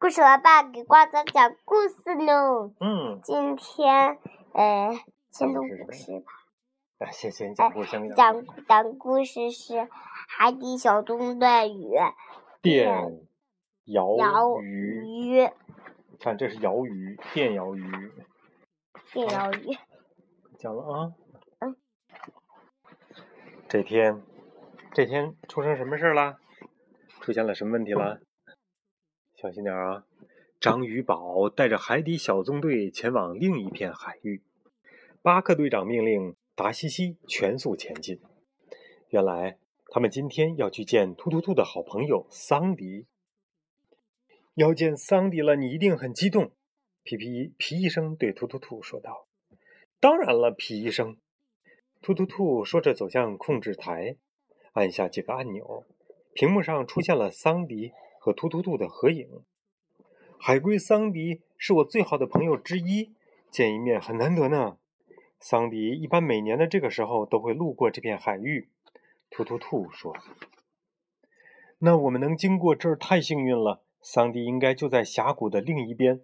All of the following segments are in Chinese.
故事老爸给瓜子讲故事呢。嗯，今天，呃，先读故事吧。啊，先先讲故事，先讲讲故事是《海底小纵队与电摇鱼》。看，这是摇鱼，电摇鱼。电摇鱼。讲了啊。嗯。这天，这天出生什么事了？出现了什么问题了？小心点啊！章鱼宝带着海底小纵队前往另一片海域。巴克队长命令达西西全速前进。原来他们今天要去见突突兔的好朋友桑迪。要见桑迪了，你一定很激动。皮皮皮医生对突突兔说道：“当然了，皮医生。”突突兔说着走向控制台，按下几个按钮，屏幕上出现了桑迪。和突突兔的合影。海龟桑迪是我最好的朋友之一，见一面很难得呢。桑迪一般每年的这个时候都会路过这片海域。突突兔说：“那我们能经过这儿太幸运了。桑迪应该就在峡谷的另一边。”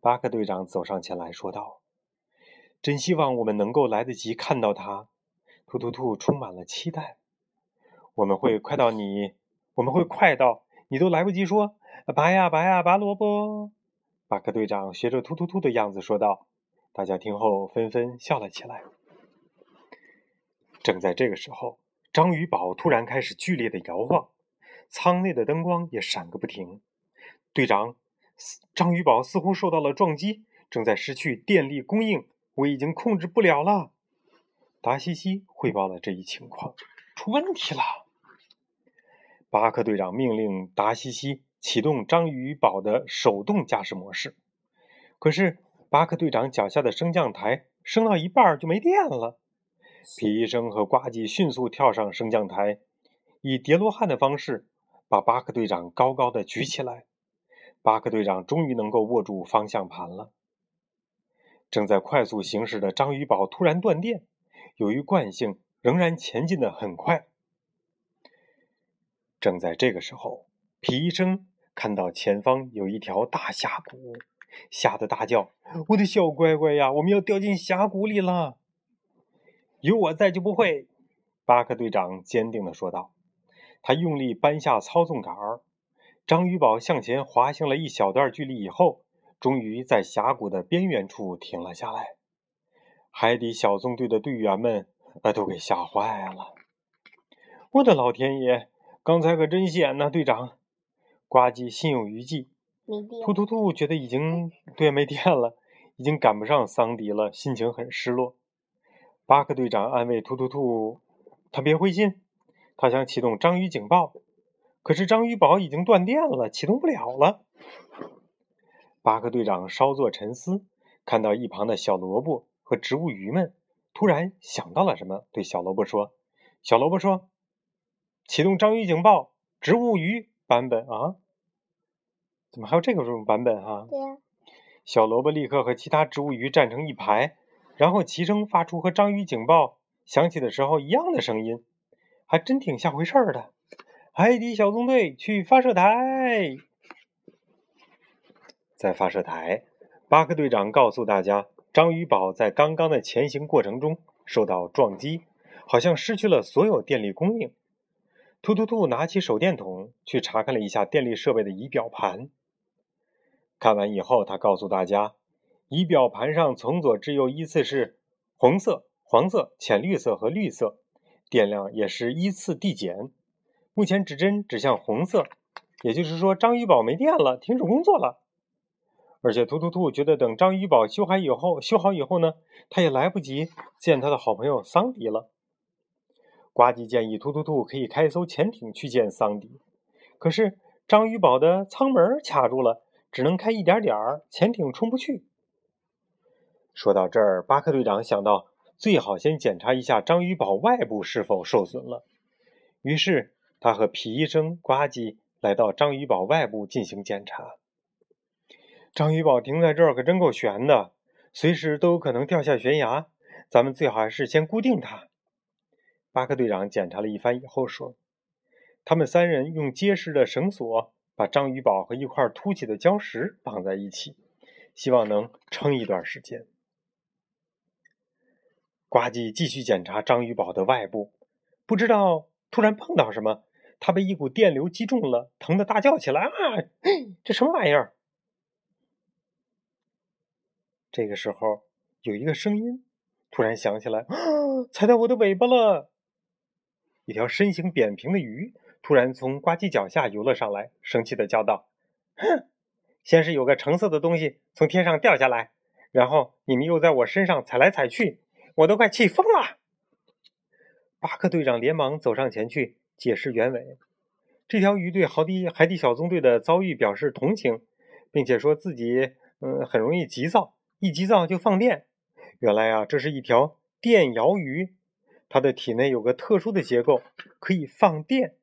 巴克队长走上前来说道：“真希望我们能够来得及看到他。”突突兔充满了期待。我们会快到你，我们会快到。你都来不及说拔呀拔呀拔萝卜，巴克队长学着突突突的样子说道。大家听后纷纷笑了起来。正在这个时候，章鱼堡突然开始剧烈的摇晃，舱内的灯光也闪个不停。队长，章鱼堡似乎受到了撞击，正在失去电力供应，我已经控制不了了。达西西汇报了这一情况，出问题了。巴克队长命令达西西启动章鱼堡的手动驾驶模式，可是巴克队长脚下的升降台升到一半就没电了。皮医生和呱唧迅速跳上升降台，以叠罗汉的方式把巴克队长高高的举起来。巴克队长终于能够握住方向盘了。正在快速行驶的章鱼堡突然断电，由于惯性，仍然前进的很快。正在这个时候，皮医生看到前方有一条大峡谷，吓得大叫：“我的小乖乖呀，我们要掉进峡谷里了！”有我在就不会，巴克队长坚定地说道。他用力扳下操纵杆儿，章鱼堡向前滑行了一小段距离以后，终于在峡谷的边缘处停了下来。海底小纵队的队员们呃都给吓坏了。我的老天爷！刚才可真险呐，队长！呱唧心有余悸。突突突觉得已经对没电了，已经赶不上桑迪了，心情很失落。巴克队长安慰突突突：“他别灰心，他想启动章鱼警报，可是章鱼堡已经断电了，启动不了了。”巴克队长稍作沉思，看到一旁的小萝卜和植物鱼们，突然想到了什么，对小萝卜说：“小萝卜说。”启动章鱼警报，植物鱼版本啊？怎么还有这个种版本哈？对呀。小萝卜立刻和其他植物鱼站成一排，然后齐声发出和章鱼警报响起的时候一样的声音，还真挺像回事儿的。海底小纵队去发射台，在发射台，巴克队长告诉大家，章鱼堡在刚刚的前行过程中受到撞击，好像失去了所有电力供应。突突兔拿起手电筒去查看了一下电力设备的仪表盘。看完以后，他告诉大家，仪表盘上从左至右依次是红色、黄色、浅绿色和绿色，电量也是依次递减。目前指针指向红色，也就是说章鱼堡没电了，停止工作了。而且突突兔觉得，等章鱼堡修好以后，修好以后呢，他也来不及见他的好朋友桑迪了。呱唧建议突突兔可以开艘潜艇去见桑迪，可是章鱼堡的舱门卡住了，只能开一点点儿，潜艇冲不去。说到这儿，巴克队长想到最好先检查一下章鱼堡外部是否受损了，于是他和皮医生呱唧来到章鱼堡外部进行检查。章鱼堡停在这儿可真够悬的，随时都有可能掉下悬崖，咱们最好还是先固定它。巴克队长检查了一番以后说：“他们三人用结实的绳索把章鱼堡和一块凸起的礁石绑在一起，希望能撑一段时间。呱唧继续检查章鱼堡的外部，不知道突然碰到什么，他被一股电流击中了，疼得大叫起来：“啊，这什么玩意儿？”这个时候，有一个声音突然响起来：“啊，踩到我的尾巴了！”一条身形扁平的鱼突然从呱唧脚下游了上来，生气的叫道：“哼！先是有个橙色的东西从天上掉下来，然后你们又在我身上踩来踩去。”我都快气疯了！巴克队长连忙走上前去解释原委。这条鱼对海底海底小纵队的遭遇表示同情，并且说自己嗯很容易急躁，一急躁就放电。原来啊，这是一条电鳐鱼，它的体内有个特殊的结构，可以放电。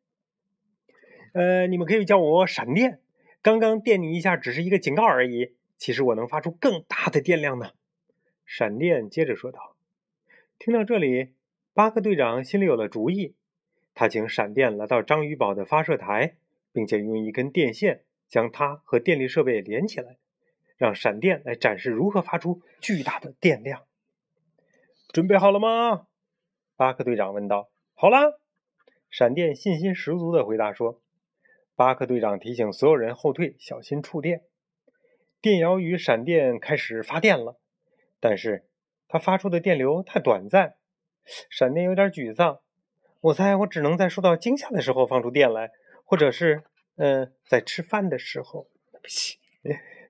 呃，你们可以叫我闪电。刚刚电你一下只是一个警告而已，其实我能发出更大的电量呢。闪电接着说道。听到这里，巴克队长心里有了主意。他请闪电来到章鱼堡的发射台，并且用一根电线将它和电力设备连起来，让闪电来展示如何发出巨大的电量。准备好了吗？巴克队长问道。好啦，闪电信心十足地回答说。巴克队长提醒所有人后退，小心触电。电鳐鱼闪电开始发电了，但是。它发出的电流太短暂，闪电有点沮丧。我猜我只能在受到惊吓的时候放出电来，或者是，嗯，在吃饭的时候。不行，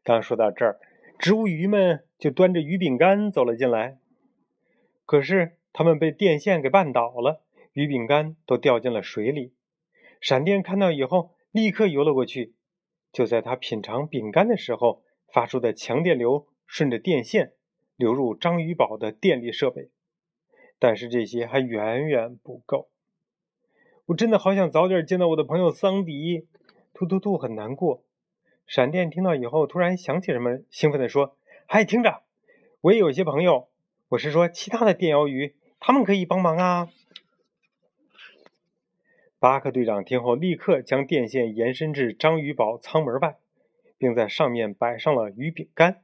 刚说到这儿，植物鱼们就端着鱼饼干走了进来。可是他们被电线给绊倒了，鱼饼干都掉进了水里。闪电看到以后，立刻游了过去。就在他品尝饼干的时候，发出的强电流顺着电线。流入章鱼堡的电力设备，但是这些还远远不够。我真的好想早点见到我的朋友桑迪。突突突，很难过。闪电听到以后，突然想起什么，兴奋地说：“嗨，听着，我也有些朋友。我是说，其他的电鳐鱼，他们可以帮忙啊。”巴克队长听后，立刻将电线延伸至章鱼堡舱门外，并在上面摆上了鱼饼干。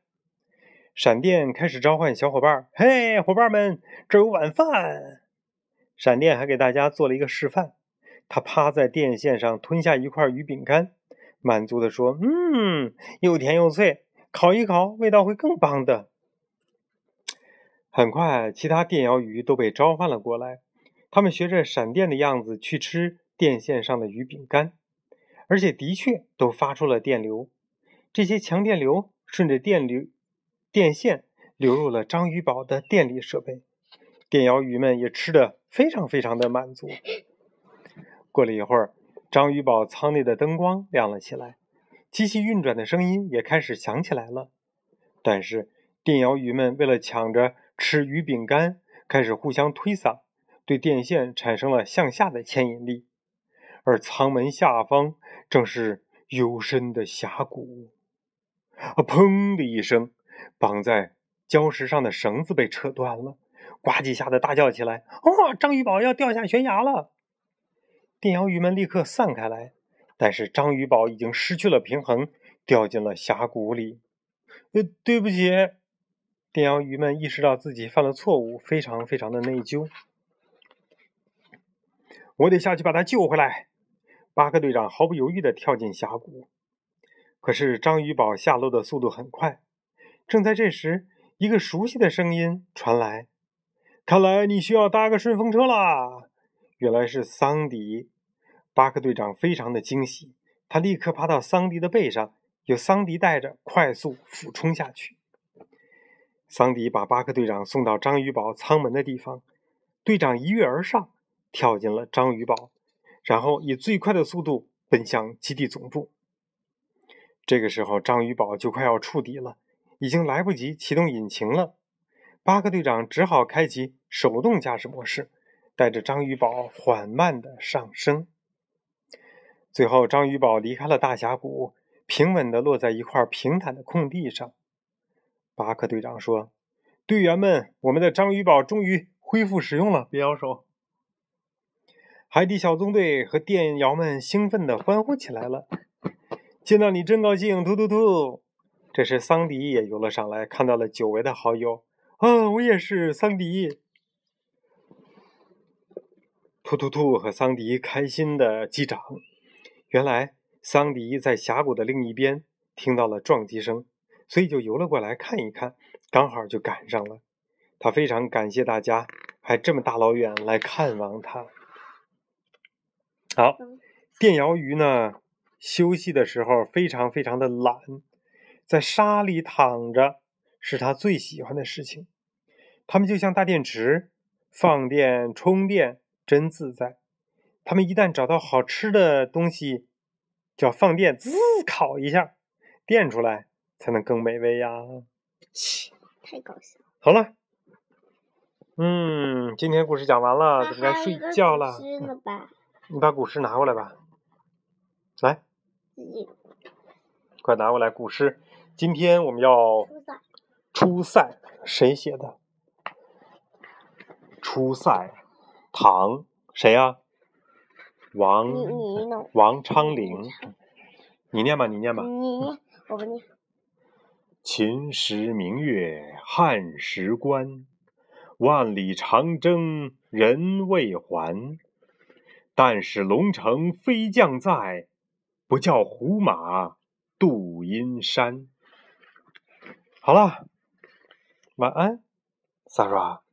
闪电开始召唤小伙伴嘿，伙伴们，这有晚饭！”闪电还给大家做了一个示范。他趴在电线上吞下一块鱼饼干，满足地说：“嗯，又甜又脆，烤一烤，味道会更棒的。”很快，其他电鳐鱼都被召唤了过来。他们学着闪电的样子去吃电线上的鱼饼干，而且的确都发出了电流。这些强电流顺着电流。电线流入了章鱼堡的电力设备，电鳐鱼们也吃得非常非常的满足。过了一会儿，章鱼堡舱内的灯光亮了起来，机器运转的声音也开始响起来了。但是，电鳐鱼们为了抢着吃鱼饼干，开始互相推搡，对电线产生了向下的牵引力，而舱门下方正是幽深的峡谷。啊！砰的一声。绑在礁石上的绳子被扯断了，呱唧吓得大叫起来：“哇！章鱼堡要掉下悬崖了！”电鳐鱼们立刻散开来，但是章鱼堡已经失去了平衡，掉进了峡谷里。呃，对不起，电鳐鱼们意识到自己犯了错误，非常非常的内疚。我得下去把他救回来。巴克队长毫不犹豫地跳进峡谷，可是章鱼堡下落的速度很快。正在这时，一个熟悉的声音传来：“看来你需要搭个顺风车啦！”原来是桑迪。巴克队长非常的惊喜，他立刻爬到桑迪的背上，由桑迪带着，快速俯冲下去。桑迪把巴克队长送到章鱼堡舱门的地方，队长一跃而上，跳进了章鱼堡，然后以最快的速度奔向基地总部。这个时候，章鱼堡就快要触底了。已经来不及启动引擎了，巴克队长只好开启手动驾驶模式，带着章鱼堡缓慢的上升。最后，章鱼堡离开了大峡谷，平稳的落在一块平坦的空地上。巴克队长说：“队员们，我们的章鱼堡终于恢复使用了，别摇手。”海底小纵队和电鳐们兴奋地欢呼起来了。见到你真高兴，突突突！这时桑迪也游了上来，看到了久违的好友。啊，我也是桑迪。突突突和桑迪开心的击掌。原来桑迪在峡谷的另一边听到了撞击声，所以就游了过来看一看，刚好就赶上了。他非常感谢大家，还这么大老远来看望他。好，电鳐鱼呢，休息的时候非常非常的懒，在沙里躺着是他最喜欢的事情。它们就像大电池，放电充电。真自在！他们一旦找到好吃的东西，就要放电，滋，烤一下，电出来才能更美味呀！切，太搞笑！好了，嗯，今天故事讲完了，该睡觉了。你把古诗拿过来吧，来，快拿过来古诗。今天我们要出塞，谁写的？出塞。唐谁呀？王王昌龄，你念吧，你念吧。你念，我不念。秦时明月汉时关，万里长征人未还。但使龙城飞将在，不教胡马度阴山。好了，晚安，萨若。